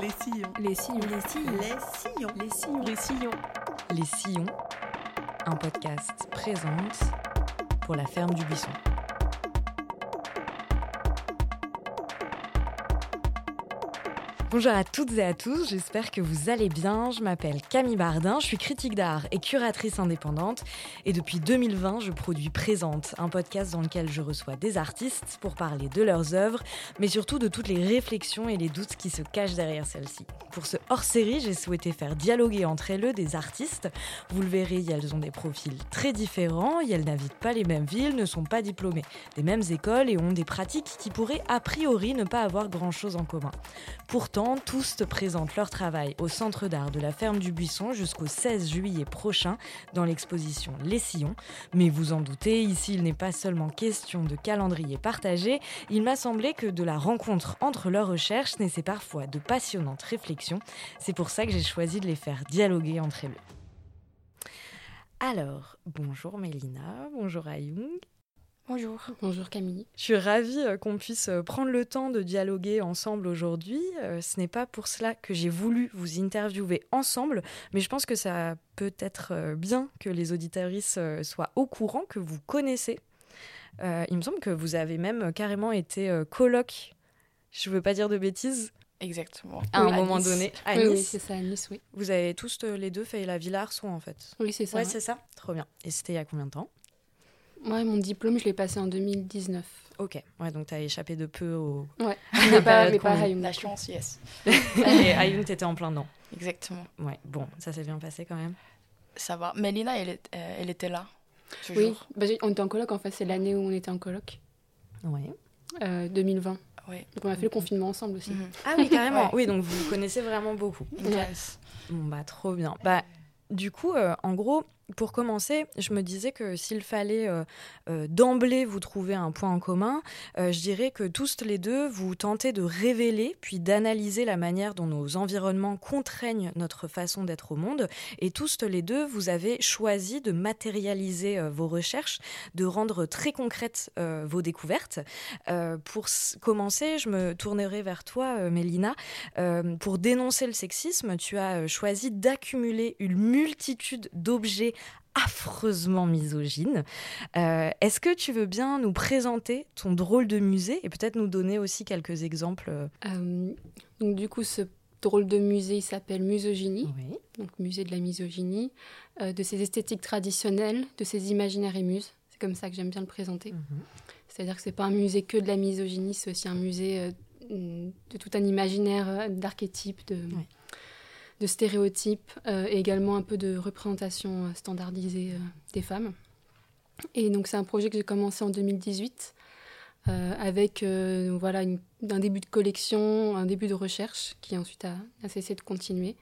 Les sillons. Les sillons. Les sillons. Les sillons. Les sillons. Les sillons. Les Sillons, un podcast présente pour la ferme du Buisson. Bonjour à toutes et à tous, j'espère que vous allez bien. Je m'appelle Camille Bardin, je suis critique d'art et curatrice indépendante. Et depuis 2020, je produis Présente, un podcast dans lequel je reçois des artistes pour parler de leurs œuvres, mais surtout de toutes les réflexions et les doutes qui se cachent derrière celles-ci. Pour ce hors-série, j'ai souhaité faire dialoguer entre elles des artistes. Vous le verrez, elles ont des profils très différents, elles n'habitent pas les mêmes villes, ne sont pas diplômées des mêmes écoles et ont des pratiques qui pourraient a priori ne pas avoir grand-chose en commun. Pourtant, tous te présentent leur travail au Centre d'art de la Ferme du Buisson jusqu'au 16 juillet prochain dans l'exposition Les Sillons. Mais vous en doutez, ici il n'est pas seulement question de calendrier partagé, il m'a semblé que de la rencontre entre leurs recherches naissait parfois de passionnantes réflexions. C'est pour ça que j'ai choisi de les faire dialoguer entre elles. Alors, bonjour Mélina, bonjour Ayung. Bonjour. Bonjour Camille. Je suis ravie euh, qu'on puisse euh, prendre le temps de dialoguer ensemble aujourd'hui. Euh, ce n'est pas pour cela que j'ai voulu vous interviewer ensemble, mais je pense que ça peut être bien que les auditeuristes soient au courant, que vous connaissez. il me semble que vous avez même carrément été coloc, je ne veux pas dire de bêtises, Exactement. à Oui, un à moment Nice. donné. À oui, oui, Nice. c'est ça, à Nice, oui. Vous avez tous euh, les deux fait la Villa Arson en fait. Oui, c'est ça. Ouais, ouais. c'est ça. Trop bien. Et c'était il y a combien de temps? Moi, mon diplôme, je l'ai passé en 2019. Ok. Ouais, donc t'as échappé de peu au. Ouais. Mais pas, mais pas La chance, yes. Et Ayung, t'étais en plein dedans. Exactement. Ouais. Bon, ça s'est bien passé quand même. Ça va. Mélina, elle, est- euh, elle était là. Toujours. Oui, bah, on était en coloc, en fait, c'est l'année où on était en coloc, Ouais. euh, 2020. Oui. Donc on a fait le confinement ensemble aussi. Mhm. Ah oui, carrément. Oui, donc vous connaissez vraiment beaucoup. Yes. Bon, bah, trop bien. Bah, du coup, euh, en gros, pour commencer, je me disais que s'il fallait euh, euh, d'emblée vous trouver un point en commun, euh, je dirais que tous les deux, vous tentez de révéler puis d'analyser la manière dont nos environnements contraignent notre façon d'être au monde. Et tous les deux, vous avez choisi de matérialiser vos recherches, de rendre très concrètes vos découvertes. Pour commencer, je me tournerai vers toi, Mélina. Pour dénoncer le sexisme, tu as choisi d'accumuler une multitude d'objets affreusement misogynes. Euh, Est-ce que tu veux bien nous présenter ton drôle de musée et peut-être nous donner aussi quelques exemples euh, Euh, donc du coup, ce drôle de musée, il s'appelle Musogynie, Oui. donc musée de la misogynie, euh, de ses esthétiques traditionnelles, de ses imaginaires et muses. C'est comme ça que j'aime bien le présenter. Mhm. C'est-à-dire que c'est pas un musée que de la misogynie, c'est aussi un musée de tout un imaginaire d'archétypes, de, Ouais. De stéréotypes euh, et également un peu de représentation euh, standardisée euh, des femmes. Et donc c'est un projet que j'ai commencé en 2018 euh, avec euh, voilà une- un début de collection, un début de recherche qui ensuite a, a cessé de continuer.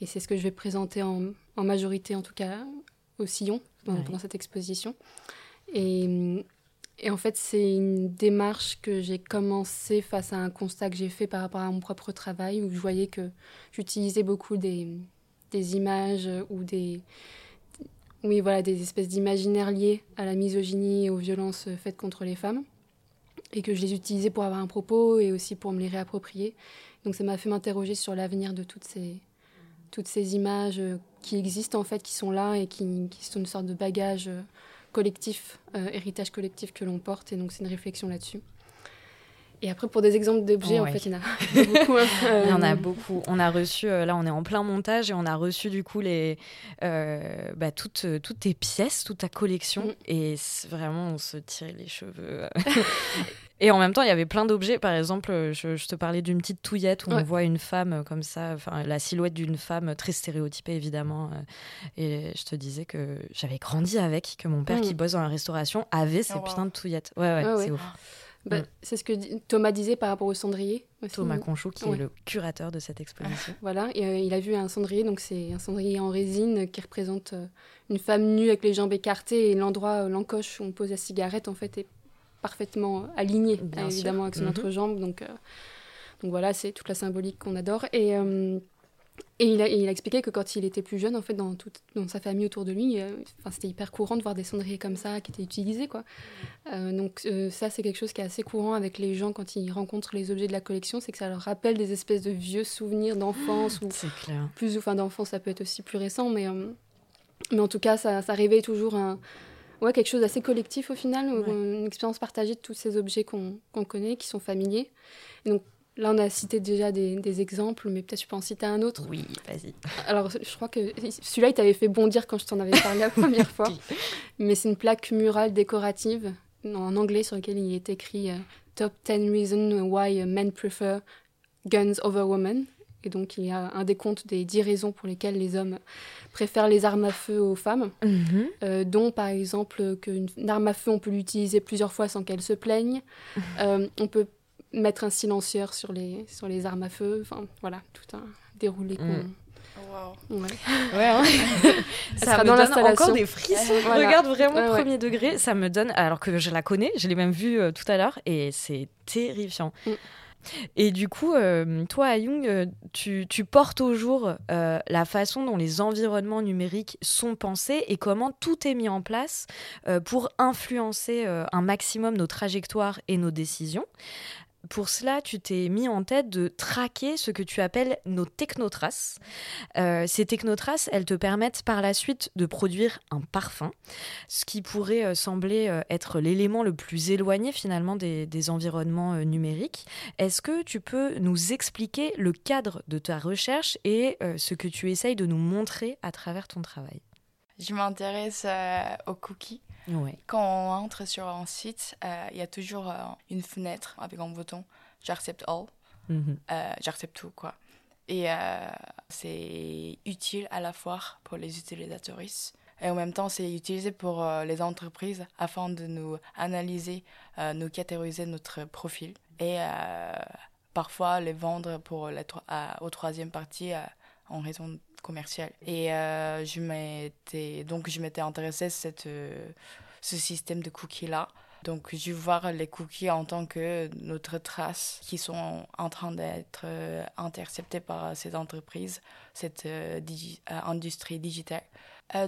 Et c'est ce que je vais présenter en, en majorité, en tout cas au sillon, pendant, Ouais. pendant cette exposition. Et, et en fait, c'est une démarche que j'ai commencé face à un constat que j'ai fait par rapport à mon propre travail, où je voyais que j'utilisais beaucoup des, images ou des, oui, voilà, des espèces d'imaginaires liés à la misogynie et aux violences faites contre les femmes, et que je les utilisais pour avoir un propos et aussi pour me les réapproprier. Donc ça m'a fait m'interroger sur l'avenir de toutes ces, images qui existent en fait, qui sont là et qui, sont une sorte de bagage collectif, euh, héritage collectif que l'on porte, et donc c'est une réflexion là-dessus. Et après, pour des exemples d'objets, en Ouais. fait, il y en a beaucoup. hein. Il y en a Euh, beaucoup. On a reçu, euh, là on est en plein montage et on a reçu du coup les, euh, bah, toutes, euh, toutes tes pièces, toute ta collection. Mm. Et vraiment, on se tirait les cheveux. et en même temps, il y avait plein d'objets. Par exemple, euh, je, je te parlais d'une petite touillette où on voit une femme euh, comme ça, enfin la silhouette d'une femme très stéréotypée évidemment. euh, et je te disais que j'avais grandi avec, que mon père Mm. qui bosse dans la restauration avait ces Oh, wow. putains de touillettes. Ouais, ouais, Ouais, c'est ouf. bah, Mm. C'est ce que Thomas disait par rapport au cendrier. aussi. Thomas Conchou, qui est le curateur de cette exposition. Voilà, et euh, il a vu un cendrier, donc c'est un cendrier en résine qui représente euh, une femme nue avec les jambes écartées et l'endroit, euh, l'encoche où on pose la cigarette, en fait, est parfaitement aligné, Bien sûr. évidemment, avec son Mhm. entrejambe. Donc, euh, donc voilà, c'est toute la symbolique qu'on adore. Et, euh, Et il a, il a, expliqué que quand il était plus jeune, en fait, dans, toute, dans sa famille autour de lui, euh, c'était hyper courant de voir des cendriers comme ça qui étaient utilisés. Quoi. Euh, donc euh, ça, c'est quelque chose qui est assez courant avec les gens quand ils rencontrent les objets de la collection, c'est que ça leur rappelle des espèces de vieux souvenirs d'enfance. ou clair. Plus, enfin d'enfance, ça peut être aussi plus récent, mais, mais en tout cas, ça, ça réveille toujours un, ouais, quelque chose d'assez collectif au final, une expérience partagée de tous ces objets qu'on connaît, qui sont familiers. Et donc Là, on a cité déjà des, exemples, mais peut-être je peux en citer un autre. Oui, vas-y. Alors, je crois que celui-là, il t'avait fait bondir quand je t'en avais parlé la première fois. Mais c'est une plaque murale décorative en anglais sur laquelle il est écrit euh, Top 10 Reasons Why Men Prefer Guns Over Women. Et donc, il y a un décompte des 10 raisons pour lesquelles les hommes préfèrent les armes à feu aux femmes, euh, dont par exemple qu'une arme à feu, on peut l'utiliser plusieurs fois sans qu'elle se plaigne. Euh, on peut mettre un silencieur sur les, sur les armes à feu. Enfin, voilà, tout un déroulé mm. Ouais. ouais hein. ça, me dans donne encore des frissons. Regarde vraiment premier degré. Ça me donne, alors que je la connais, je l'ai même vue euh, tout à l'heure et c'est terrifiant. Mm. Et du coup, euh, toi, Ayung, euh, tu, tu, portes au jour la façon dont les environnements numériques sont pensés et comment tout est mis en place pour influencer un maximum nos trajectoires et nos décisions. Pour cela, tu t'es mis en tête de traquer ce que tu appelles nos technotraces. Euh, ces technotraces, elles te permettent par la suite de produire un parfum, ce qui pourrait euh, sembler euh, être l'élément le plus éloigné finalement des, environnements numériques. Est-ce que tu peux nous expliquer le cadre de ta recherche et ce que tu essayes de nous montrer à travers ton travail? Je m'intéresse aux cookies quand on entre sur un site, euh, il y a toujours euh, une fenêtre avec un bouton j'accepte all, mhm. euh, j'accepte tout quoi. Et c'est utile à la fois pour les utilisateurs et en même temps c'est utilisé pour les entreprises afin de nous analyser, nous catégoriser notre profil et parfois les vendre pour la, aux troisième partie en raison commerciale. Et je m'étais donc je m'étais intéressée à cette ce système de cookies-là. Donc, je voir les cookies en tant que notre trace qui sont en train d'être euh, interceptées par ces entreprises, cette euh, euh, industrie digitale.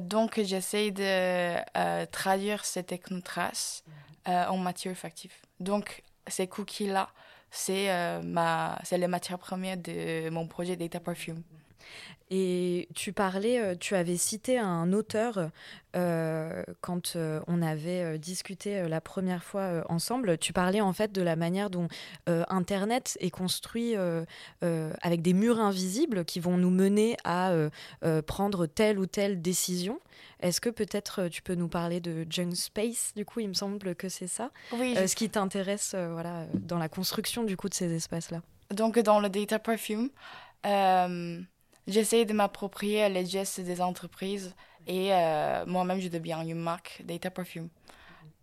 donc, j'essaie de traduire ces technotraces en matière factive. Donc, ces cookies-là, c'est ma, c'est les matières premières de mon projet Data Perfume. Et tu parlais, euh, tu avais cité un auteur euh, quand euh, on avait discuté la première fois ensemble. Tu parlais en fait de la manière dont Internet est construit avec des murs invisibles qui vont nous mener à prendre telle ou telle décision. Est-ce que peut-être tu peux nous parler de Junk Space Du coup, il me semble que c'est ça. Oui. Ce qui t'intéresse, voilà, dans la construction du coup de ces espaces-là? Donc dans le Data Perfume. J'essaie de m'approprier les gestes des entreprises et euh, moi-même, je deviens une marque Data Perfume.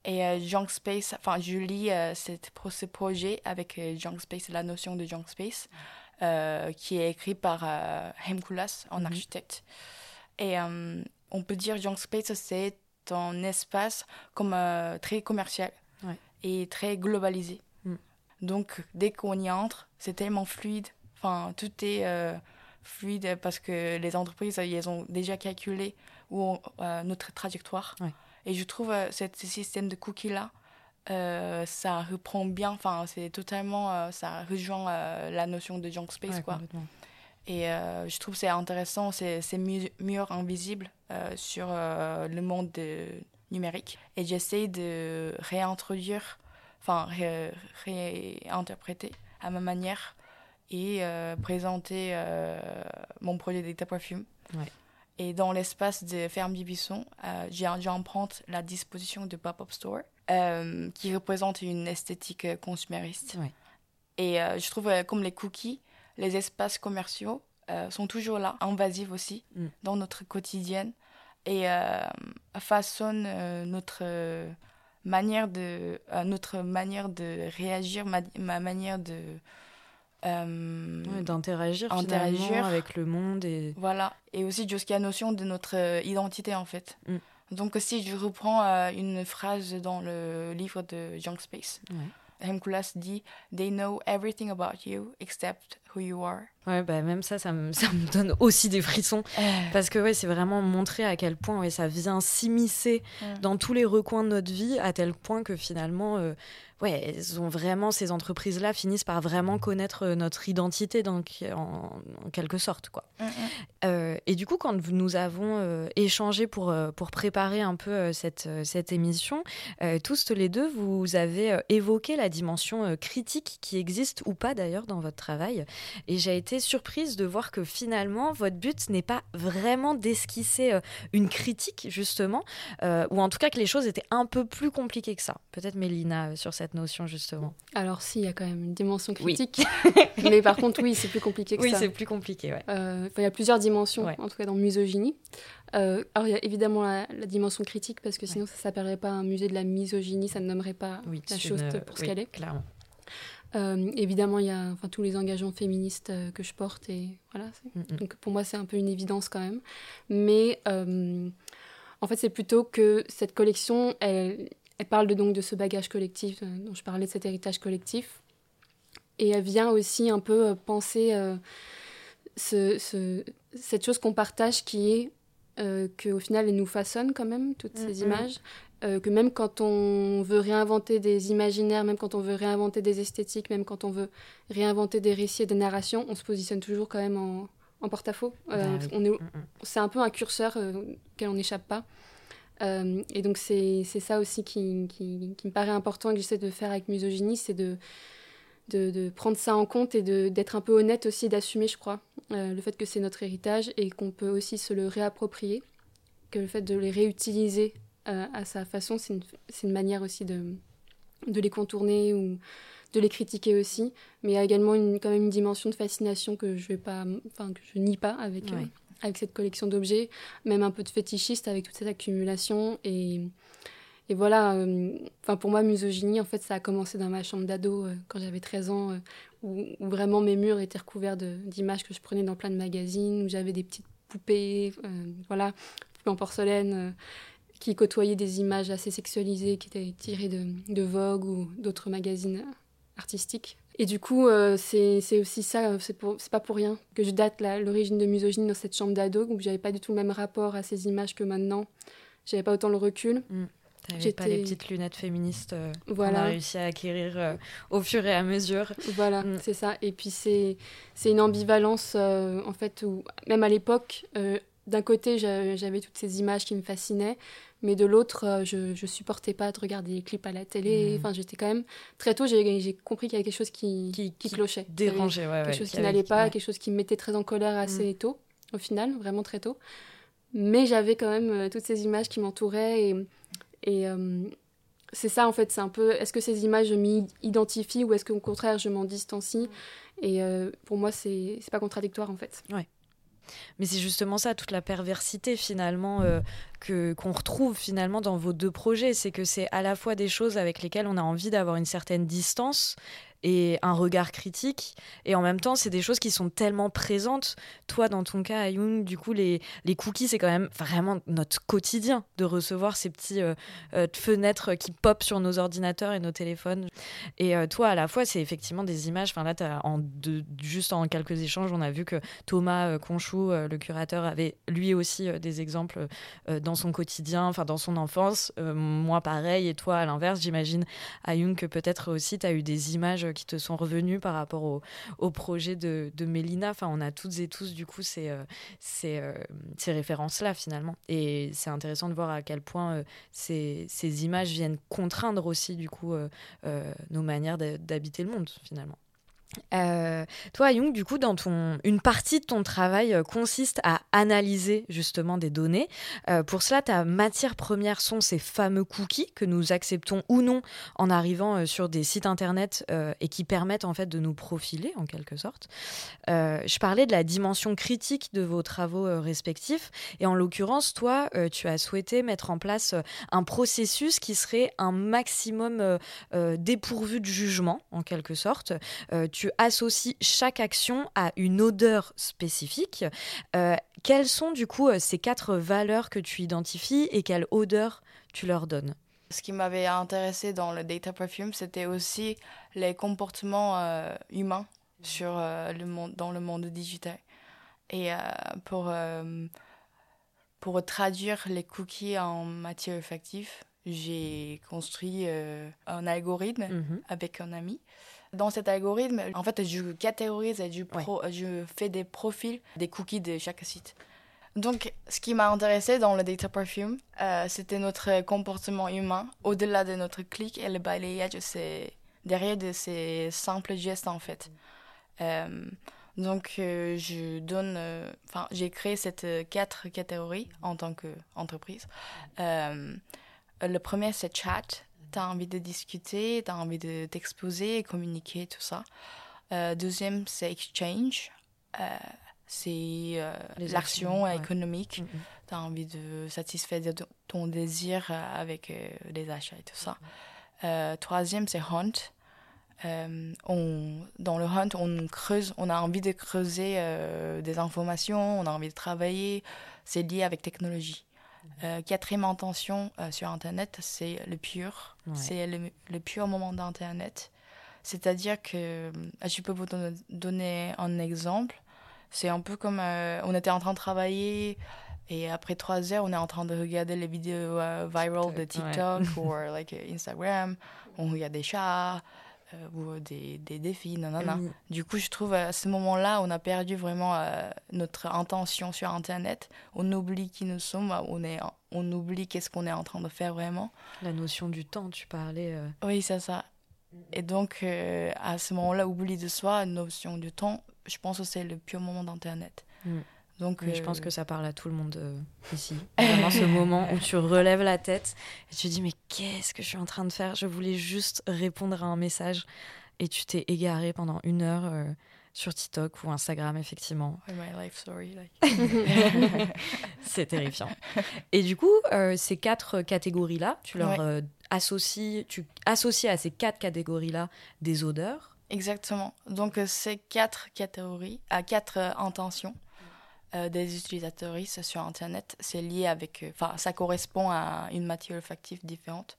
Et euh, Junk Space, enfin, je lis euh, cette, ce projet avec Junk Space, la notion de Junk Space, qui est écrit par Hem Koulas, un mhm. architecte. Et on peut dire Junk Space, c'est un espace comme, très commercial et très globalisé. Mm. Donc, dès qu'on y entre, c'est tellement fluide. Enfin, tout est fluide parce que les entreprises, elles ont déjà calculé où euh, notre trajectoire. Et je trouve euh, ce système de cookies-là, euh, ça reprend bien, enfin, c'est totalement, ça rejoint la notion de junk space, quoi. Et je trouve c'est intéressant, c'est murs invisibles sur le monde numérique. Et j'essaie de réintroduire, enfin, réinterpréter à ma manière et euh, présenter euh, mon projet d'État Perfume. Et dans l'espace de Ferme Bibisson, euh, j'emprunte la disposition de Pop-Up Store, qui représente une esthétique consumériste. Et je trouve, comme les cookies, les espaces commerciaux sont toujours là, invasifs aussi, mm. dans notre quotidien, et façonnent notre manière de notre manière de réagir ma, ma manière de euh, d'interagir finalement avec le monde et voilà et aussi jusqu'à la notion de notre euh, identité en fait mm. donc si je reprends euh, une phrase dans le livre de Junk Space ouais. Hemkulas dit They know everything about you except who you are. Ouais, bah même ça, ça me, ça me donne aussi des frissons. Parce que ouais, c'est vraiment montrer à quel point ouais, ça vient s'immiscer dans tous les recoins de notre vie, à tel point que finalement, euh, ouais, elles ont vraiment, ces entreprises-là finissent par vraiment connaître euh, notre identité donc, en, quelque sorte. Quoi. Mm, mm. Euh, et du coup, quand nous avons euh, échangé pour, pour préparer un peu cette, cette émission, tous les deux, vous avez évoqué la dimension critique qui existe ou pas d'ailleurs dans votre travail. Et j'ai été surprise de voir que finalement, votre but n'est pas vraiment d'esquisser une critique, justement, ou en tout cas que les choses étaient un peu plus compliquées que ça. Peut-être Mélina sur cette notion justement Alors si, il y a quand même une dimension critique. mais par contre, oui, c'est plus compliqué que ça. Oui, c'est plus compliqué, ouais. Euh, il y a plusieurs dimensions, en tout cas dans misogynie. Euh, alors il y a évidemment la, dimension critique, parce que sinon ça ne s'appellerait pas un musée de la misogynie, ça ne nommerait pas la chose pour ce qu'elle est. Clairement. Euh, évidemment, il y a enfin, tous les engagements féministes que je porte et voilà. Mm, mm. Donc pour moi, c'est un peu une évidence quand même. Mais en fait, c'est plutôt que cette collection, elle, elle parle de, donc de ce bagage collectif euh, dont je parlais, de cet héritage collectif. Et elle vient aussi un peu euh, penser euh, ce, cette chose qu'on partage qui est qu'au final, elle nous façonne quand même, toutes ces mm-hmm. Images. que même quand on veut réinventer des imaginaires, même quand on veut réinventer des esthétiques, même quand on veut réinventer des récits et des narrations, on se positionne toujours quand même en, en porte-à-faux. Bah mm-hmm. C'est un peu un curseur auquel on n'échappe pas. Euh, et donc c'est ça aussi qui, qui, me paraît important et que j'essaie de faire avec Misogynie, c'est de, de, de, prendre ça en compte et d'être un peu honnête aussi, d'assumer, je crois, euh, le fait que c'est notre héritage et qu'on peut aussi se le réapproprier, que le fait de les réutiliser euh, à sa façon, c'est une, une, manière aussi de, de les contourner ou de les critiquer aussi, mais il y a également une, quand même une dimension de fascination que je vais pas, enfin que je nie pas avec avec cette collection d'objets, même un peu de fétichiste avec toute cette accumulation. Et, et voilà, euh, pour moi, misogynie, en fait, ça a commencé dans ma chambre d'ado euh, quand j'avais 13 ans, euh, où, vraiment mes murs étaient recouverts d'images que je prenais dans plein de magazines, où j'avais des petites poupées, voilà, en porcelaine, qui côtoyaient des images assez sexualisées, qui étaient tirées de, de Vogue ou d'autres magazines artistiques. Et du coup, euh, c'est aussi ça, euh, c'est pas pour rien que je date l'origine de misogynie dans cette chambre d'ado, où j'avais pas du tout le même rapport à ces images que maintenant. J'avais pas autant le recul. Mmh. T'avais pas les petites lunettes féministes euh, voilà. qu'on a réussi à acquérir au fur et à mesure. Voilà, mm. c'est ça. Et puis c'est une ambivalence, en fait, où même à l'époque, d'un côté, j'avais toutes ces images qui me fascinaient, mais de l'autre, euh, je, ne supportais pas de regarder les clips à la télé. Mmh. Enfin, j'étais quand même très tôt, j'ai compris qu'il y avait quelque chose qui, qui, clochait, dérangeait, quelque chose qui n'allait pas, quelque chose qui me mettait très en colère assez mmh. tôt, au final, vraiment très tôt. Mais j'avais quand même euh, toutes ces images qui m'entouraient et, et euh, c'est ça en fait, c'est un peu, est-ce que ces images je m'y identifie ou est-ce qu'au contraire je m'en distancie? Et pour moi, c'est pas contradictoire en fait. Ouais. Mais c'est justement ça, toute la perversité finalement euh, que qu'on retrouve finalement dans vos deux projets, c'est que c'est à la fois des choses avec lesquelles on a envie d'avoir une certaine distance, et un regard critique. Et en même temps, c'est des choses qui sont tellement présentes. Toi, dans ton cas, Ayung, du coup, les, les cookies, c'est quand même vraiment notre quotidien de recevoir ces petits euh, euh, fenêtres qui pop sur nos ordinateurs et nos téléphones. Et euh, toi, à la fois, c'est effectivement des images. Enfin, là, en de, juste en quelques échanges, on a vu que Thomas Conchou, le curateur, avait lui aussi des exemples dans son quotidien, enfin, dans son enfance. moi, pareil. Et toi, à l'inverse, j'imagine, Ayung, que peut-être aussi, tu as eu des images qui te sont revenus par rapport au, projet de, Mélina. Enfin, on a toutes et tous, du coup, ces, euh, euh, ces références-là, finalement. Et c'est intéressant de voir à quel point euh, ces, ces, images viennent contraindre aussi, du coup, nos manières d'habiter le monde, finalement. Euh, toi, Young, du coup, une partie de ton travail euh, consiste à analyser justement des données. Euh, pour cela, ta matière première sont ces fameux cookies que nous acceptons ou non en arrivant sur des sites internet et qui permettent en fait de nous profiler en quelque sorte. je parlais de la dimension critique de vos travaux respectifs et en l'occurrence, toi, tu as souhaité mettre en place un processus qui serait un maximum dépourvu de jugement en quelque sorte. Tu associes chaque action à une odeur spécifique. Euh, quelles sont du coup euh, ces quatre valeurs que tu identifies et quelle odeur tu leur donnes? Ce qui m'avait intéressé dans le Data Perfume, c'était aussi les comportements euh, humains sur, le monde, dans le monde digital. Et pour, pour traduire les cookies en matière effective, j'ai construit un algorithme mm-hmm. avec un ami dans cet algorithme, en fait, je catégorise et je, je fais des profils des cookies de chaque site. Donc, ce qui m'a intéressé dans le data perfume, euh, c'était notre comportement humain, au-delà de notre clic et le balayage, c'est derrière de ces simples gestes en fait. Euh, donc, euh, je donne, enfin, j'ai créé cette quatre catégories en tant qu'entreprise. le premier, c'est chat tu as envie de discuter, tu as envie de t'exposer, communiquer, tout ça. Euh, deuxième, c'est exchange. Euh, c'est euh, l'action économique. Mm-hmm. Tu as envie de satisfaire ton désir avec les achats et tout ça. troisième, c'est hunt. on, dans le hunt, on creuse, on a envie de creuser des informations, on a envie de travailler. C'est lié avec technologie. Euh, quatrième intention euh, sur Internet, c'est le pur. C'est le, pur moment d'Internet. C'est-à-dire que, euh, je peux vous donner un exemple. C'est un peu comme on était en train de travailler et après trois heures, on est en train de regarder les vidéos virales de TikTok ou like, Instagram. On regarde des chats, euh, ou des, des défis, non, non. Du coup, je trouve à ce moment-là, on a perdu vraiment euh, notre intention sur Internet. On oublie qui nous sommes, on, est, on oublie qu'est-ce qu'on est en train de faire vraiment. La notion du temps, tu parlais. Euh. Oui, c'est ça. Et donc, à ce moment-là, oubli de soi, notion du temps, je pense que c'est le pur moment d'Internet. Mm. Donc, je pense que ça parle à tout le monde ici. Vraiment ce moment où tu relèves la tête et tu dis mais qu'est-ce que je suis en train de faire? Je voulais juste répondre à un message et tu t'es égaré pendant une heure euh, sur TikTok ou Instagram effectivement. My life story. C'est terrifiant. Et du coup, euh, ces quatre catégories là, tu leur euh, associes, tu associes à ces quatre catégories là des odeurs? Exactement. Donc ces quatre catégories, à quatre intentions euh, des utilisateurs sur Internet, c'est lié avec. Euh, enfin, ça correspond à une matière olfactive différente.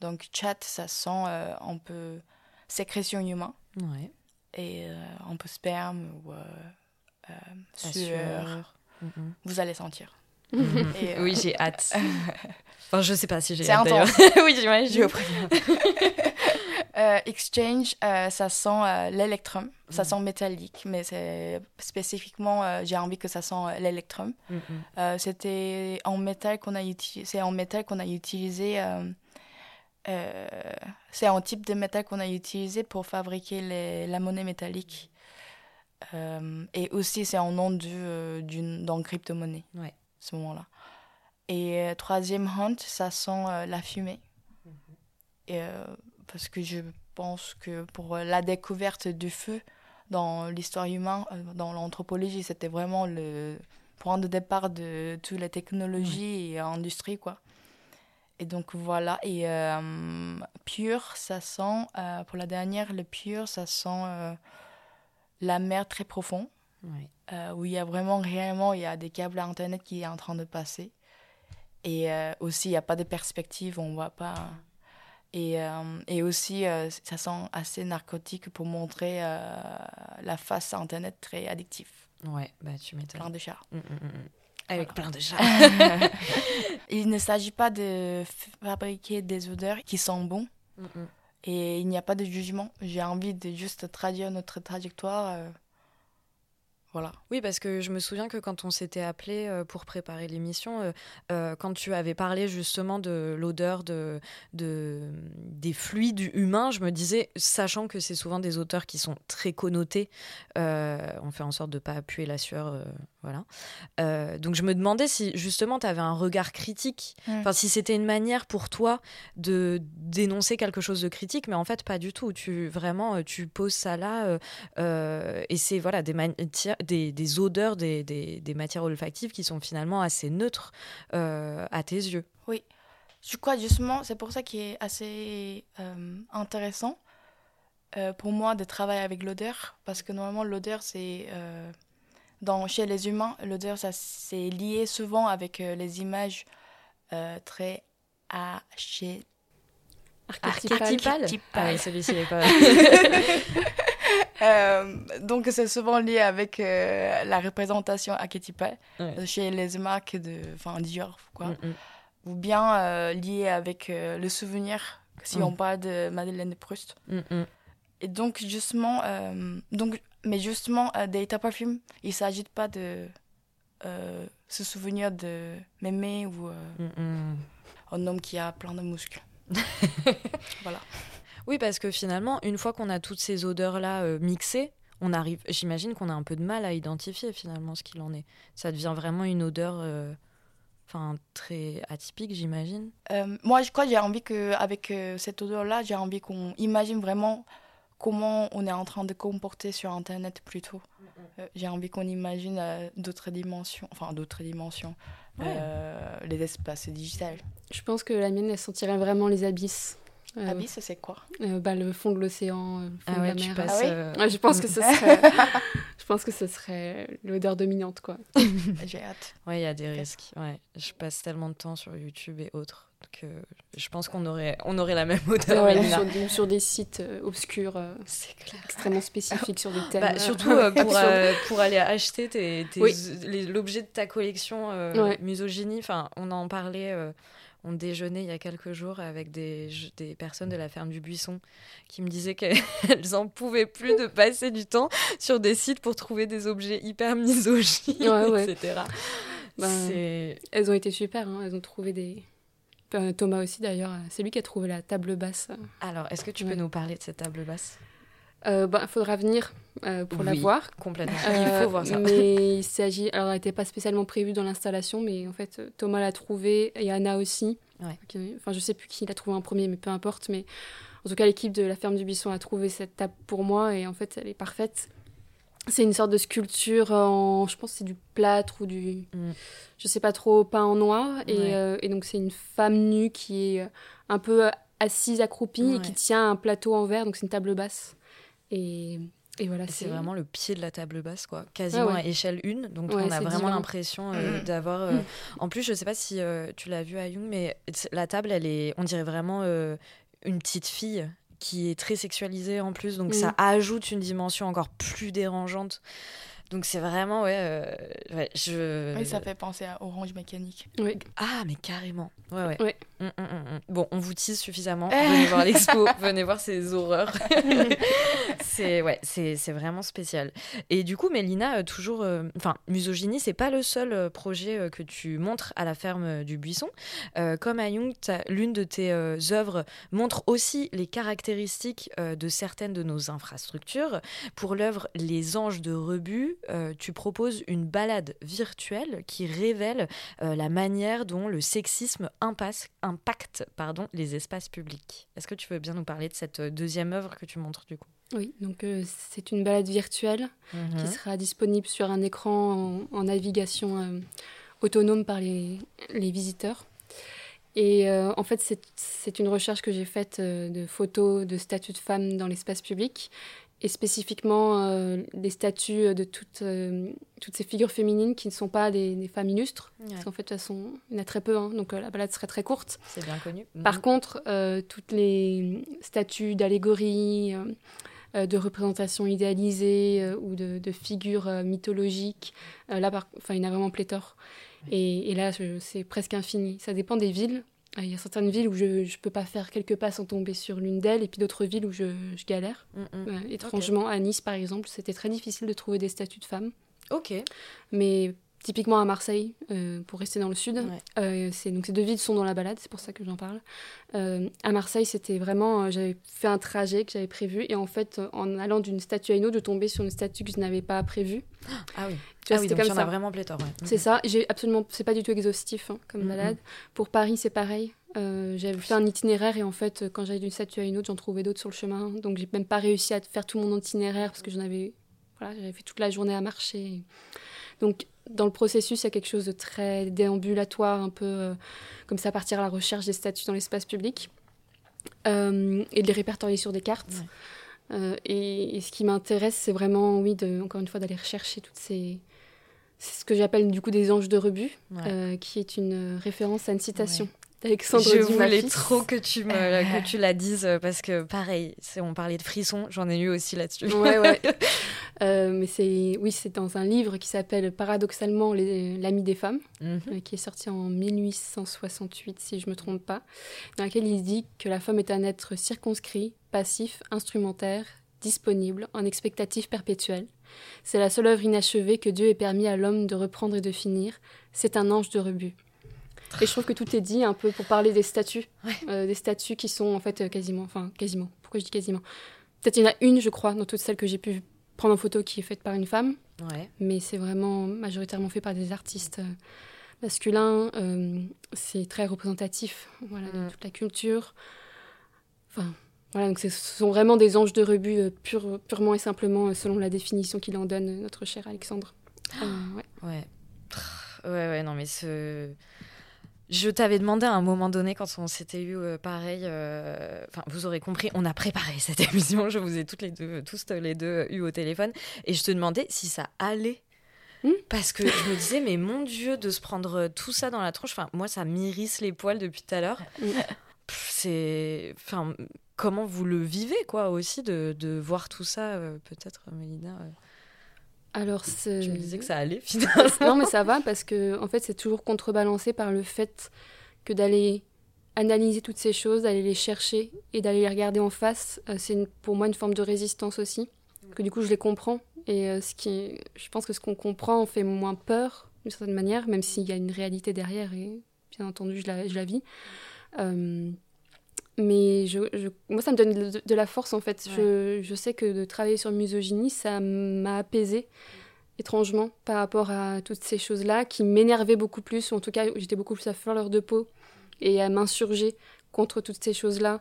Donc, chat, ça sent euh, un peu sécrétion humaine. Ouais. Et un peu sperme ou sueur. Mm-hmm. Vous allez sentir. Mm-hmm. oui, j'ai hâte. enfin, je sais pas si j'ai hâte d'ailleurs. oui, j'imagine. Euh, exchange, euh, ça sent euh, l'électrum, ça mm. sent métallique, mais c'est spécifiquement, j'ai envie que ça sent l'électrum. Mm, mm. C'était en métal qu'on a utilisé, c'est en métal qu'on a utilisé, c'est un type de métal qu'on a utilisé pour fabriquer les, la monnaie métallique. et aussi, c'est en nom d'une dans crypto-monnaie, ouais. ce moment-là. Et troisième hunt, ça sent la fumée. Mm-hmm. Parce que je pense que pour la découverte du feu dans l'histoire humaine, euh, dans l'anthropologie, c'était vraiment le point de départ de toutes les technologies et l'industrie, quoi. Et donc voilà, et euh, pur, ça sent, euh, pour la dernière, le pur, ça sent la mer très profonde, où il y a vraiment réellement, il y a des câbles à Internet qui est en train de passer. Et aussi, il n'y a pas de perspective, on ne voit pas et, euh, et aussi, euh, ça sent assez narcotique pour montrer euh, la face Internet très addictive. Ouais, bah tu m'étonnes. Plein de chats. Mm, mm, mm, Avec plein de chats. il ne s'agit pas de fabriquer des odeurs qui sont bons. Et il n'y a pas de jugement. J'ai envie de juste traduire notre trajectoire voilà. Oui, parce que je me souviens que quand on s'était appelé euh, pour préparer l'émission, euh, euh, quand tu avais parlé justement de l'odeur de, de, des fluides humains, je me disais, sachant que c'est souvent des auteurs qui sont très connotés, on fait en sorte de ne pas appuyer la sueur. voilà. donc je me demandais si justement tu avais un regard critique, enfin si c'était une manière pour toi de dénoncer quelque chose de critique, mais en fait pas du tout. Tu vraiment tu poses ça là et c'est voilà des matières des, odeurs, des, des, matières olfactives qui sont finalement assez neutres euh, à tes yeux. Oui, je crois justement, c'est pour ça qui est assez euh, intéressant euh, pour moi de travailler avec l'odeur, parce que normalement l'odeur c'est... dans, chez les humains, l'odeur, ça c'est lié souvent avec les images très archétypales. Archétypales. Ah celui-ci n'est pas. Euh, donc, c'est souvent lié avec euh, la représentation archétypale chez les marques de enfin, Dior, quoi. Mm, mm. Ou bien lié avec le souvenir, si mm. on parle de Madeleine de Proust. Et donc, justement, donc, mais justement, Data Perfume, il ne s'agit pas de se souvenir de mémé ou un homme qui a plein de muscles. voilà. Oui, parce que finalement, une fois qu'on a toutes ces odeurs-là euh, mixées, on arrive. J'imagine qu'on a un peu de mal à identifier finalement ce qu'il en est. Ça devient vraiment une odeur, euh, enfin très atypique, j'imagine. Euh, moi, je crois que j'ai envie que, avec cette odeur-là, j'ai envie qu'on imagine vraiment comment on est en train de comporter sur Internet plutôt. j'ai envie qu'on imagine d'autres dimensions, enfin d'autres dimensions, les espaces digitales. Je pense que la mienne, elle sentirait vraiment les abysses. Euh, Abysse, c'est quoi? euh, bah, Le fond de l'océan, le fond ah ouais, de la mer. Passes, ah oui je pense que ce serait, je pense que ce serait l'odeur dominante, quoi. J'ai hâte. Ouais, il y a des risques. Ouais, je passe tellement de temps sur YouTube et autres que je pense qu'on aurait, on aurait la même odeur. Ouais, sur, des, sur, des sites obscurs, c'est extrêmement spécifiques sur des thèmes. Bah, surtout pour, pour aller acheter tes, l'objet de ta collection misogynie. Enfin, on en parlait on déjeunait il y a quelques jours avec des, des personnes de la ferme du Buisson qui me disaient qu'elles en pouvaient plus de passer du temps sur des sites pour trouver des objets hyper misogynes, etc. Ben, elles ont été super, hein. elles ont trouvé des... Thomas aussi d'ailleurs, c'est lui qui a trouvé la table basse. Alors, est-ce que tu peux nous parler de cette table basse? Il euh, bah, faudra venir euh, pour la voir. Complètement. il faut voir ça. Mais il s'agit. Alors, elle n'était pas spécialement prévue dans l'installation, mais en fait, Thomas l'a trouvée et Anna aussi. enfin, je sais plus qui l'a trouvé en premier, mais peu importe. Mais en tout cas, l'équipe de la ferme du Buisson a trouvé cette table pour moi et en fait, elle est parfaite. C'est une sorte de sculpture en, je pense, c'est du plâtre ou du, mm. je sais pas trop, peint en noir. Et, euh, et donc, c'est une femme nue qui est un peu assise, accroupie et qui tient un plateau en verre. Donc, c'est une table basse. Et, et voilà, c'est vraiment le pied de la table basse, quoi. Quasiment à échelle 1. Donc on a vraiment l'impression euh, d'avoir. Euh, en plus, je sais pas si euh, tu l'as vu à Jung, mais la table, elle est, on dirait vraiment une petite fille qui est très sexualisée en plus. Donc ça ajoute une dimension encore plus dérangeante. Donc c'est vraiment, ouais, ouais, je... Oui, ça fait penser à Orange Mécanique. Oui. Ah, mais carrément. Ouais, ouais. Hum, hum, hum, bon, on vous tease suffisamment. venez voir l'expo, venez voir ces horreurs. c'est ouais, c'est vraiment spécial. Et du coup, Mélina, euh, toujours, euh, enfin, Musogynie, c'est pas le seul euh, projet que tu montres à la ferme du Buisson. comme à Jung, l'une de tes œuvres montre aussi les caractéristiques de certaines de nos infrastructures. Pour l'œuvre Les Anges de Rebut, tu proposes une balade virtuelle qui révèle la manière dont le sexisme impasse, impacte pardon, les espaces publics. Est-ce que tu veux bien nous parler de cette deuxième œuvre que tu montres du coup? Oui, donc euh, c'est une balade virtuelle qui mhm. sera disponible sur un écran en, navigation euh, autonome par les, les visiteurs. Et euh, en fait, c'est une recherche que j'ai faite de photos de statues de femmes dans l'espace public et spécifiquement euh, des statues de toutes, euh, toutes ces figures féminines qui ne sont pas des, femmes illustres. Parce qu'en fait, de toute façon, il y en a très peu, hein, donc euh, la balade serait très courte. C'est bien connu. Par mhm. contre, toutes les statues d'allégorie, de représentation idéalisée ou de, de figures mythologiques, là, enfin, il y en a vraiment pléthore. Et, et là, c'est presque infini. Ça dépend des villes. Ah, il y a certaines villes où je ne peux pas faire quelques pas sans tomber sur l'une d'elles, et puis d'autres villes où je, je galère. Mm, mm. étrangement, à Nice, par exemple, c'était très difficile de trouver des statues de femmes. Ok. Mais typiquement à Marseille, euh, pour rester dans le sud, euh, c'est, donc ces deux villes sont dans la balade, c'est pour ça que j'en parle. Euh, à Marseille, c'était vraiment, j'avais fait un trajet que j'avais prévu, et en fait, en allant d'une statue à une autre, de tomber sur une statue que je n'avais pas prévue. Ah oui. Tu vois, ah oui, donc il y en a vraiment pléthore. C'est ça. J'ai absolument, c'est pas du tout exhaustif hein, comme balade. Pour Paris, c'est pareil. Euh, j'avais fait un itinéraire et en fait, quand j'allais d'une statue à une autre, j'en trouvais d'autres sur le chemin. Donc, j'ai même pas réussi à faire tout mon itinéraire parce que j'en avais, voilà, j'avais fait toute la journée à marcher. Donc, dans le processus, il y a quelque chose de très déambulatoire, un peu euh, comme ça, partir à la recherche des statues dans l'espace public euh, et de les répertorier sur des cartes. Et, ce qui m'intéresse, c'est vraiment, oui, de, encore une fois, d'aller rechercher toutes ces, c'est ce que j'appelle du coup des anges de rebut, qui est une référence à une citation Je Dumas voulais fils. trop que tu, me, que tu la dises euh, parce que pareil, on parlait de frissons, j'en ai eu aussi là-dessus. Ouais, ouais. Euh, mais c'est, oui, c'est dans un livre qui s'appelle paradoxalement L'ami des femmes, Mhm. euh, qui est sorti en 1868, si je me trompe pas, dans lequel il dit que la femme est un être circonscrit, passif, instrumentaire, disponible, en expectative perpétuelle. C'est la seule œuvre inachevée que Dieu ait permis à l'homme de reprendre et de finir. C'est un ange de rebut. Et je trouve que tout est dit un peu pour parler des statues, Ouais. Euh, des statues qui sont en fait euh, quasiment, enfin quasiment. Pourquoi je dis quasiment? Peut-être il y en a une, je crois, dans toutes celles que j'ai pu prendre en photo qui est faite par une femme Ouais. mais c'est vraiment majoritairement fait par des artistes euh, masculins. euh, c'est très représentatif voilà, de Mm. toute la culture. Enfin, voilà, donc ce sont vraiment des anges de rebut euh, pure- purement et simplement selon la définition qu'il en donne, notre cher Alexandre. Ouais. Ouais, ouais, non, mais ce. Je t'avais demandé à un moment donné, quand on s'était eu euh, pareil, euh, enfin, vous aurez compris, on a préparé cette émission, je vous ai toutes les deux, tous les deux eu au téléphone, et je te demandais si ça allait. Hmm. Parce que je me disais, mais mon Dieu, de se prendre euh, tout ça dans la tronche, enfin, moi, ça m'irrisse les poils depuis tout à l'heure. C'est. Enfin, comment vous le vivez, quoi, aussi, de, de voir tout ça, euh, peut-être, Mélina euh, Alors, c'est... Je me disais que ça allait, finalement. non, mais ça va parce que en fait, c'est toujours contrebalancé par le fait que d'aller analyser toutes ces choses, d'aller les chercher et d'aller les regarder en face, euh, c'est une- pour moi une forme de résistance aussi. Que du coup, je les comprends et euh, ce qui, je pense que ce qu'on comprend en fait moins peur d'une certaine manière, même s'il y a une réalité derrière et bien entendu, je la, je la vis. Euh, mais je, je- moi, ça me donne de, de la force en fait. Je, je sais que de travailler sur misogynie, ça m'a apaisée étrangement par rapport à toutes ces choses-là qui m'énervaient beaucoup plus, ou en tout cas j'étais beaucoup plus à fleur de peau et à m'insurger contre toutes ces choses-là.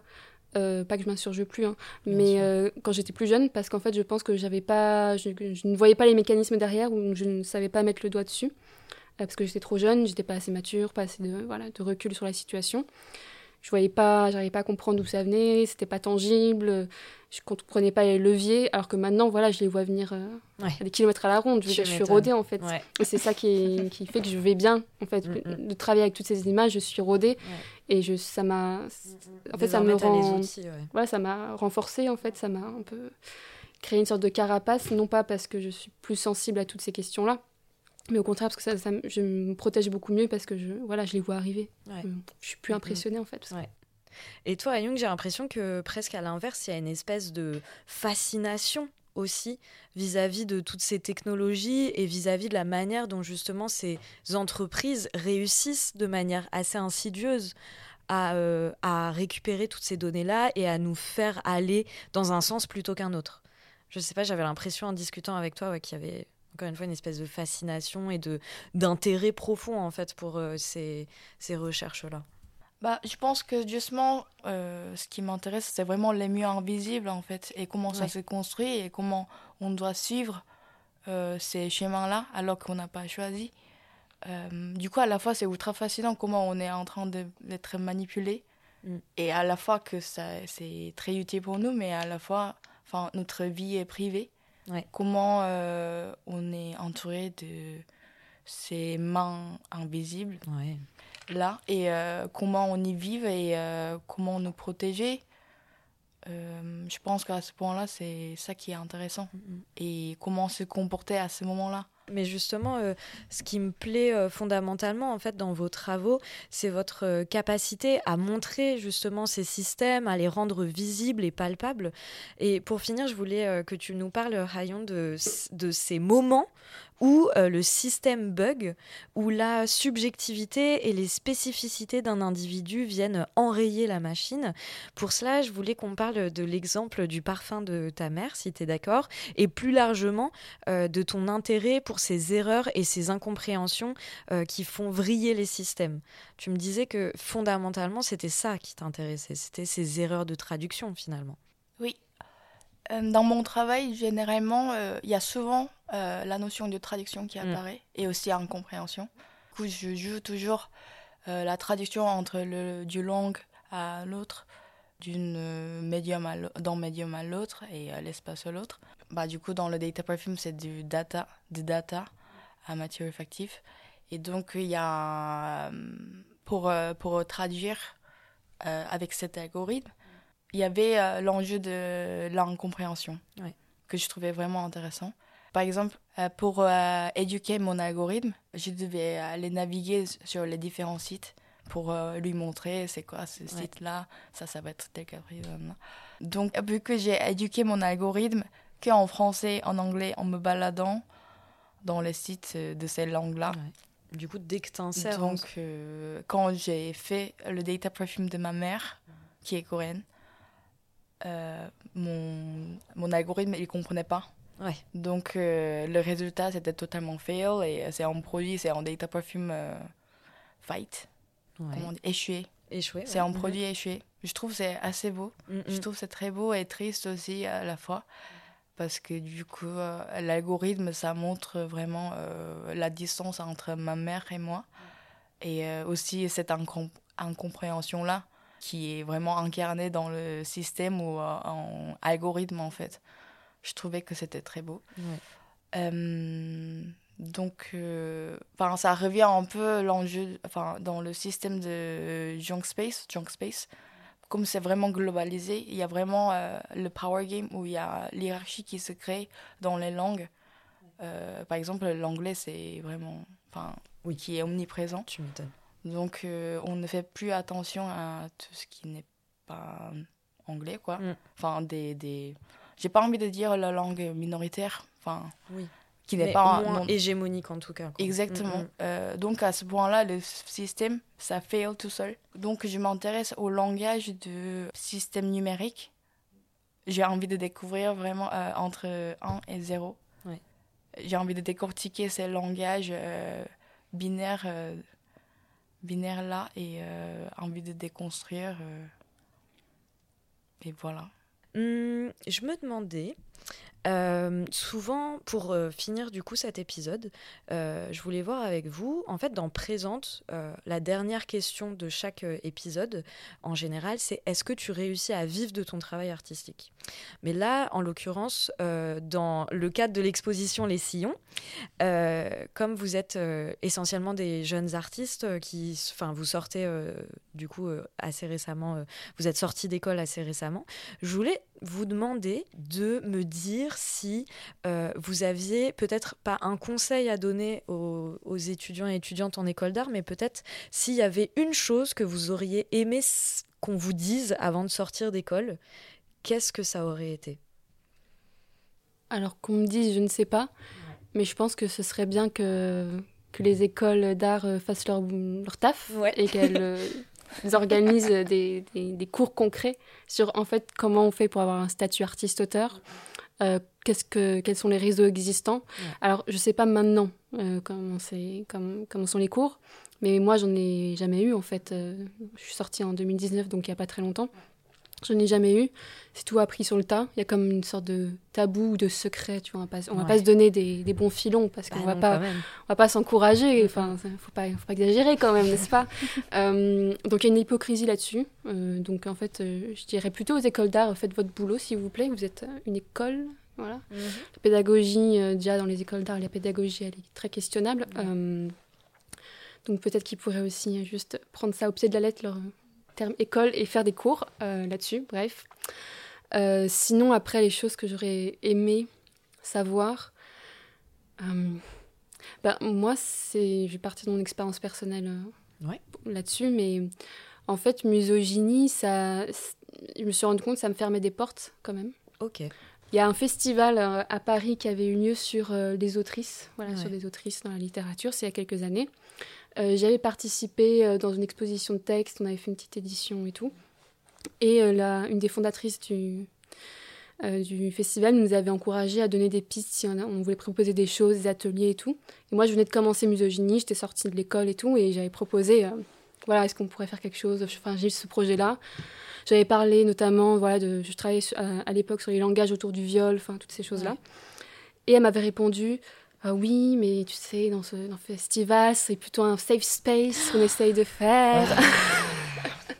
Euh, pas que je m'insurge plus, hein, mais euh, quand j'étais plus jeune, parce qu'en fait je pense que j'avais pas, je, je ne voyais pas les mécanismes derrière ou je ne savais pas mettre le doigt dessus, euh, parce que j'étais trop jeune, j'étais pas assez mature, pas assez de, voilà, de recul sur la situation. Je voyais pas, j'arrivais pas à comprendre d'où ça venait, c'était pas tangible, je comprenais pas les leviers, alors que maintenant, voilà, je les vois venir euh, Ouais. à des kilomètres à la ronde. Je, suis rodée en fait. Ouais. Et c'est ça qui, est- qui fait que je vais bien, en fait, Mm, mm. de travailler avec toutes ces images. Je suis rodée et je, ça m'a, en fait, ça me rend, outils, voilà, ça m'a renforcée en fait, ça m'a un peu créé une sorte de carapace, non pas parce que je suis plus sensible à toutes ces questions-là, mais au contraire parce que ça, je me protège beaucoup mieux parce que je, voilà, je les vois arriver. Ouais. Euh, Je suis plus impressionnée en fait. parce que- Ouais. Et toi, Ayung, j'ai l'impression que presque à l'inverse, il y a une espèce de fascination aussi vis-à-vis de toutes ces technologies et vis-à-vis de la manière dont justement ces entreprises réussissent de manière assez insidieuse à, euh, à récupérer toutes ces données-là et à nous faire aller dans un sens plutôt qu'un autre. Je sais pas, j'avais l'impression en discutant avec toi ouais, qu'il y avait encore une fois une espèce de fascination et de d'intérêt profond en fait pour euh, ces, ces recherches-là. Bah, je pense que justement, euh, ce qui m'intéresse, c'est vraiment les murs invisibles, en fait, et comment ça se construit, et comment on doit suivre euh, ces chemins-là, alors qu'on n'a pas choisi. Du coup, à la fois, c'est ultra fascinant comment on est en train d'être manipulé, Mm. et à la fois que c'est très utile pour nous, mais à la fois, enfin, notre vie est privée. Ouais. Comment euh, on est entouré de ces mains invisibles Ouais. là et euh, comment on y vive et euh, comment nous protéger. Je pense qu'à ce point-là, c'est ça qui est intéressant. Et comment se comporter à ce moment-là. Mais justement, euh, ce qui me plaît euh, fondamentalement en fait dans vos travaux, c'est votre euh, capacité à montrer justement ces systèmes, à les rendre visibles et palpables. Et pour finir, je voulais que tu nous parles, Rayon, de, de ces moments où euh, le système bug, où la subjectivité et les spécificités d'un individu viennent enrayer la machine. Pour cela, je voulais qu'on parle de l'exemple du parfum de ta mère, si tu es d'accord, et plus largement euh, de ton intérêt pour ces erreurs et ces incompréhensions euh, qui font vriller les systèmes. Tu me disais que fondamentalement, c'était ça qui t'intéressait, c'était ces erreurs de traduction finalement. Oui. Dans mon travail, généralement, il y a souvent euh, la notion de traduction qui Mm. apparaît et aussi incompréhension. Du coup, je joue toujours euh, la traduction entre le, du langue à l'autre, d'une euh, médium à d'un médium à l'autre et à l'espace à l'autre. Bah, du coup, dans le data perfume, c'est du data, du data à matière effective. Et donc, il y a. euh, pour, euh, pour traduire euh, avec cet algorithme, il y avait euh, l'enjeu de l'incompréhension Ouais. que je trouvais vraiment intéressant. Par exemple, euh, pour euh, éduquer mon algorithme, je devais aller naviguer sur les différents sites pour euh, lui montrer c'est quoi ce Ouais. site-là, ça, ça va être tel. Donc, vu que j'ai éduqué mon algorithme qu'en français, en anglais, en me baladant dans les sites de ces langues-là, Du coup, dès que t'insères. donc, euh, quand j'ai fait le data perfume de ma mère, qui est coréenne, euh, mon, mon algorithme, il comprenait pas. Ouais. Donc, euh, le résultat, c'était totalement fail. Et euh, c'est un produit, c'est un data perfume euh, fight, Ouais. comment on dit, échoué. Échoué. C'est un produit échoué. Je trouve c'est assez beau. Je trouve c'est très beau et triste aussi à la fois. Parce que du coup, euh, l'algorithme, ça montre vraiment la distance entre ma mère et moi. Et aussi cette incom- incompréhension-là, qui est vraiment incarnée dans le système ou en algorithme, en fait. Je trouvais que c'était très beau. Euh, donc, euh, enfin, ça revient un peu l'enjeu, enfin, dans le système de Junk Space, Junk Space. Comme c'est vraiment globalisé, il y a vraiment euh, le power game où il y a l'hierarchie qui se crée dans les langues. Euh, par exemple, l'anglais, c'est vraiment, enfin, Oui. qui est omniprésent. Tu m'étonnes. Donc, euh, on ne fait plus attention à tout ce qui n'est pas anglais, quoi. Mm. Enfin, des, des... J'ai pas envie de dire la langue minoritaire, enfin, Oui. qui n'est pas moins non- hégémonique en tout cas. quoi. Exactement. Mm, mm. Euh, donc à ce point-là, le système, ça fail tout seul. Donc je m'intéresse au langage de système numérique. J'ai envie de découvrir vraiment euh, entre 1 et 0. Ouais. J'ai envie de décortiquer ces langages euh, binaires, euh, binaires là et envie de déconstruire. et voilà. Hum, je me demandais, euh, souvent pour euh, finir du coup cet épisode, euh, je voulais voir avec vous, en fait dans Présente, la dernière question de chaque épisode, en général, c'est est-ce que tu réussis à vivre de ton travail artistique? Mais là, en l'occurrence, dans le cadre de l'exposition Les Sillons, comme vous êtes essentiellement des jeunes artistes qui, enfin, vous sortez du coup assez récemment, vous êtes sortis d'école assez récemment. Je voulais vous demander de me dire si euh, vous aviez peut-être pas un conseil à donner aux, aux étudiants et étudiantes en école d'art, mais peut-être s'il y avait une chose que vous auriez aimé qu'on vous dise avant de sortir d'école, qu'est-ce que ça aurait été? Alors qu'on me dise, je ne sais pas, mais je pense que ce serait bien que, que les écoles d'art euh, fassent leur, leur taf Ouais. et qu'elles organisent des, des- des cours concrets sur en fait comment on fait pour avoir un statut artiste-auteur, euh, qu'est-ce que, quels sont les réseaux existants. Alors je ne sais pas maintenant euh, comment, c'est, comme- comment sont les cours, mais moi j'en ai jamais eu en fait. Euh, je suis sortie en 2019 donc il n'y a pas très longtemps. Je n'ai jamais eu. C'est tout appris sur le tas. Il y a comme une sorte de tabou ou de secret. Tu vois, on va on va pas se donner des, des bons filons parce qu'on Bah va on va pas s'encourager. Enfin, faut pas, faut pas exagérer quand même, n'est-ce pas? Euh, Donc il y a une hypocrisie là-dessus. Euh, donc en fait, euh, je dirais plutôt aux écoles d'art, faites votre boulot s'il vous plaît. Vous êtes une école, voilà. La pédagogie, déjà dans les écoles d'art, la pédagogie, elle est très questionnable. Donc peut-être qu'ils pourraient aussi juste prendre ça au pied de la lettre, leur terme école, et faire des cours euh, là-dessus. Bref. Euh, sinon, après, les choses que j'aurais aimé savoir, euh, ben, moi, c'est, je vais partir de mon expérience personnelle Ouais. là-dessus, mais en fait, misogynie, ça, je me suis rendu compte que ça me fermait des portes quand même. Ok. Il y a un festival à Paris qui avait eu lieu sur les autrices, voilà, Ouais. sur des autrices dans la littérature, c'est il y a quelques années. Euh, J'avais participé euh, dans une exposition de texte, on avait fait une petite édition et tout. Et euh, la- une des fondatrices du, euh, du festival nous avait encouragé à donner des pistes si on, voulait proposer des choses, des ateliers et tout. Et moi, je venais de commencer misogynie, j'étais sortie de l'école et tout, et j'avais proposé, euh, voilà, est-ce qu'on pourrait faire quelque chose Enfin, j'ai eu ce projet-là. J'avais parlé notamment, voilà, de, je travaillais à, à l'époque sur les langages autour du viol, enfin, toutes ces choses-là. Ouais. Et elle m'avait répondu, ah oui, mais tu sais, dans ce, dans ce festival, c'est plutôt un safe space qu'on essaye de faire.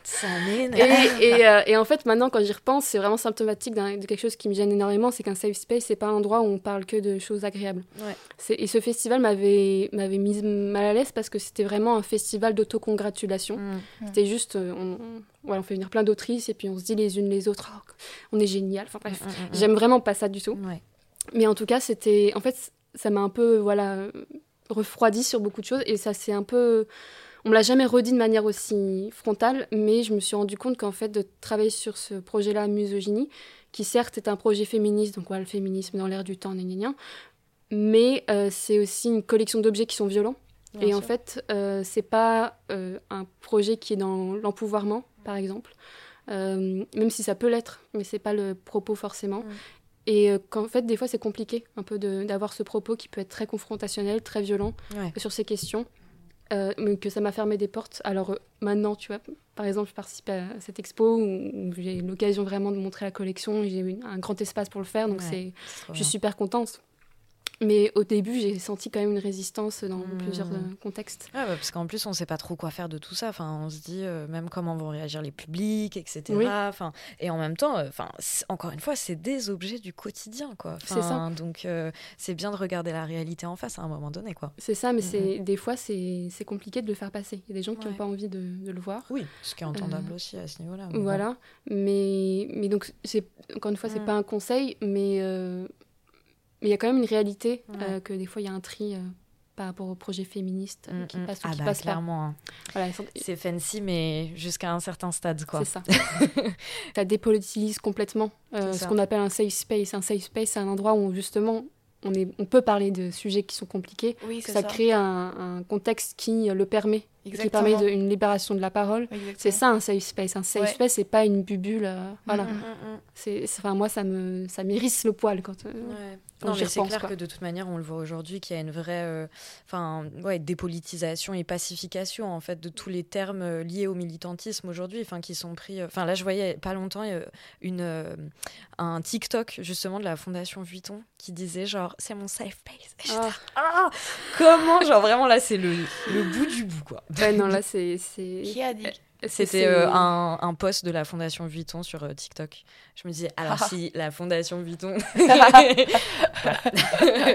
Ça m'énerve. Et, et, euh, et en fait, maintenant, quand j'y repense, c'est vraiment symptomatique de quelque chose qui me gêne énormément, c'est qu'un safe space, c'est pas un endroit où on parle que de choses agréables. Ouais. Et ce festival m'avait m'avait mise mal à l'aise parce que c'était vraiment un festival d'autocongratulation. Mm. C'était juste, euh, on, on- ouais, on fait venir plein d'autrices et puis on se dit les unes les autres, Oh, on est génial. Enfin bref, Mm, mm, j'aime vraiment pas ça du tout. Ouais. Mais en tout cas, c'était. En fait, ça m'a un peu voilà, refroidi sur beaucoup de choses et ça c'est un peu. On me l'a jamais redit de manière aussi frontale, mais je me suis rendu compte qu'en fait, de travailler sur ce projet-là, Misogynie, qui certes est un projet féministe, donc voilà, le féminisme dans l'air du temps, gna, gna, gna, mais euh, c'est aussi une collection d'objets qui sont violents. Bien et en fait, euh, c'est pas euh, un projet qui est dans l'empouvoirment, par exemple, Euh, même si ça peut l'être, mais c'est pas le propos forcément. Et euh, qu'en fait, des fois, c'est compliqué un peu d'avoir ce propos qui peut être très confrontationnel, très violent Ouais. sur ces questions, euh, mais que ça m'a fermé des portes. Alors euh, maintenant, tu vois, par exemple, je participe à cette expo où, où j'ai l'occasion vraiment de montrer la collection, j'ai eu un grand espace pour le faire, donc Ouais. c'est je suis super contente. Mais au début, j'ai senti quand même une résistance dans Mm. plusieurs euh, contextes. Ouais, bah, parce qu'en plus, on sait pas trop quoi faire de tout ça. Enfin, on se dit euh, même comment vont réagir les publics, etc. Oui. Enfin, et en même temps, euh, enfin, encore une fois, c'est des objets du quotidien, quoi. C'est ça. Donc, euh, c'est bien de regarder la réalité en face à un moment donné, quoi. C'est ça, mais Mhm. c'est des fois, c'est c'est compliqué de le faire passer. Il y a des gens qui n'ont Ouais. pas envie de, de le voir. Oui, ce qui est entendable aussi à ce niveau-là. bon. Voilà. Mais, mais donc, c'est- encore une fois, c'est Mm. pas un conseil, mais mais il y a quand même une réalité Ouais. euh, que des fois, il y a un tri euh, par rapport au projet féministe euh, Mm, qui mm. passe ou ah qui bah, passe pas. clairement, hein. Voilà, c'est fancy, mais jusqu'à un certain stade, quoi. c'est ça. ça dépolitise complètement euh, ce qu'on appelle un safe space. Un safe space, c'est un endroit où justement on, est, on peut parler de sujets qui sont compliqués. Oui, Ça, ça. crée un, un contexte qui le permet, qui Exactement. permet de- une libération de la parole. C'est ça un safe space. Un safe Ouais. space, c'est pas une bulle. euh, voilà. Mhm. Mm, mm. C'est, enfin, moi, ça me, ça m'érisse le poil quand. euh, Ouais. quand Non, mais c'est clair quoi. que de toute manière, on le voit aujourd'hui, qu'il y a une vraie euh, ouais, dépolitisation et pacification en fait, de tous les termes liés au militantisme aujourd'hui, enfin, qui sont pris. Enfin, là, je voyais pas longtemps une, un TikTok justement de la Fondation Vuitton qui disait genre, c'est mon safe space. Ah. Ah, comment Genre, vraiment, là, c'est le, le bout du bout, quoi. Ouais, non, là, c'est. c'est... Qui a dit? C'était euh, un, un post de la Fondation Vuitton sur euh, TikTok. Je me disais, alors si la Fondation Vuitton.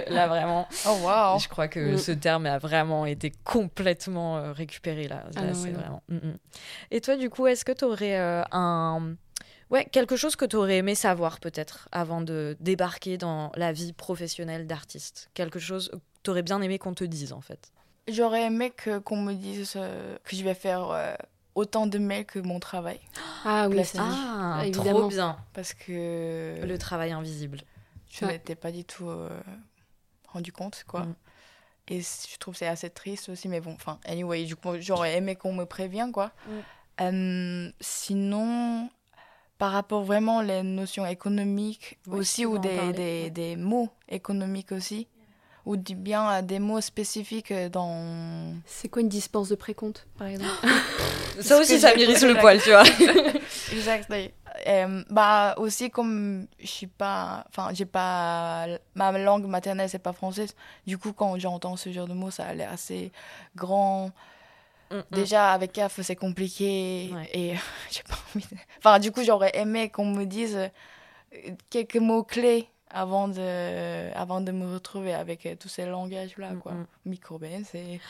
là, vraiment. Oh waouh. Je crois que Mm. ce terme a vraiment été complètement euh, récupéré là. Ah Là, non, c'est ouais, non. vraiment. Mm, mm. Et toi, du coup, est-ce que tu aurais un. Ouais, quelque chose que tu aurais aimé savoir peut-être avant de débarquer dans la vie professionnelle d'artiste? Quelque chose que tu aurais bien aimé qu'on te dise en fait? J'aurais aimé que qu'on me dise euh, que je vais faire euh, autant de mails que mon travail. Ah oui, ça. Ah, évidemment. trop bien. Parce que Le travail invisible. je Ouais. n'étais pas du tout euh, rendu compte, quoi. Mm. Et je trouve que c'est assez triste aussi, mais bon, enfin, anyway, du coup, j'aurais aimé qu'on me prévienne, quoi. Mm. Euh, sinon, par rapport vraiment les notions économiques Ouais, aussi, ou des, parler, des, ouais. des mots économiques aussi, ou du- bien euh, des mots spécifiques euh, dans... C'est quoi une dispense de précompte, par exemple? Ça aussi, ça posé le poil, tu vois. Exactement. Euh, bah aussi comme je suis pas enfin j'ai pas ma langue maternelle c'est pas française du coup quand j'entends ce genre de mots ça a l'air assez grand Mm, mm. déjà avec CAF c'est compliqué Ouais. et j'ai pas envie de... enfin du coup j'aurais aimé qu'on me dise quelques mots clés avant de avant de me retrouver avec euh, tous ces langages là Mm, quoi mm. microben c'est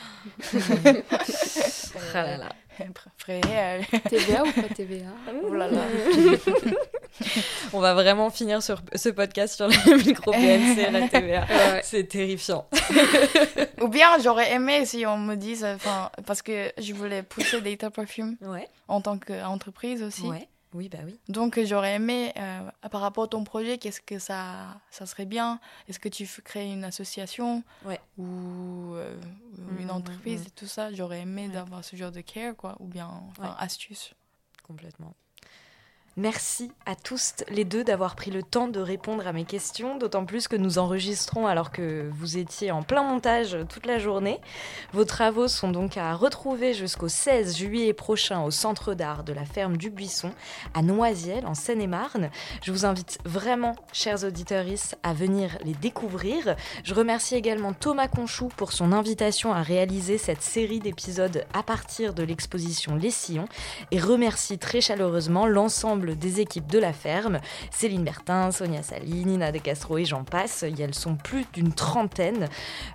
Ah là là. Frère, euh, TVA ou pas TVA oh là là. On va vraiment finir sur ce podcast sur le micro PNC, la TVA. Ouais. C'est terrifiant. Ou bien j'aurais aimé si on me dise, enfin, parce que je voulais pousser Data Perfume Ouais. en tant qu'entreprise aussi. Ouais. Oui, bah oui. Donc j'aurais aimé, euh, par rapport à ton projet, qu'est-ce que ça, ça serait bien? Est-ce que tu crées une association? Ouais. ou euh, une Mhm, entreprise mhm. et tout ça? J'aurais aimé Ouais. d'avoir ce genre de care, quoi, ou bien enfin, Ouais. astuce. Complètement. Merci à tous les deux d'avoir pris le temps de répondre à mes questions, d'autant plus que nous enregistrons alors que vous étiez en plein montage toute la journée. Vos travaux sont donc à retrouver jusqu'au 16 juillet prochain au Centre d'art de la ferme du Buisson à Noisiel en Seine-et-Marne. Je vous invite vraiment, chers auditeurs, à venir les découvrir. Je remercie également Thomas Conchou pour son invitation à réaliser cette série d'épisodes à partir de l'exposition Les Sillons et remercie très chaleureusement l'ensemble des équipes de la ferme, Céline Bertin, Sonia Saline, Nina De Castro et j'en passe. Elles sont plus d'une trentaine.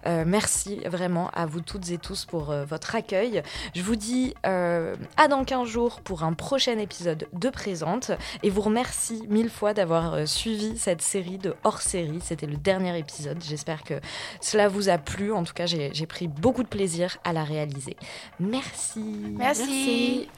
Euh, merci vraiment à vous toutes et tous pour euh, votre accueil. Je vous dis euh, à dans 15 jours pour un prochain épisode de Présente et vous remercie mille fois d'avoir suivi cette série de hors-série. C'était le dernier épisode. J'espère que cela vous a plu. En tout cas, j'ai pris beaucoup de plaisir à la réaliser. Merci. Merci.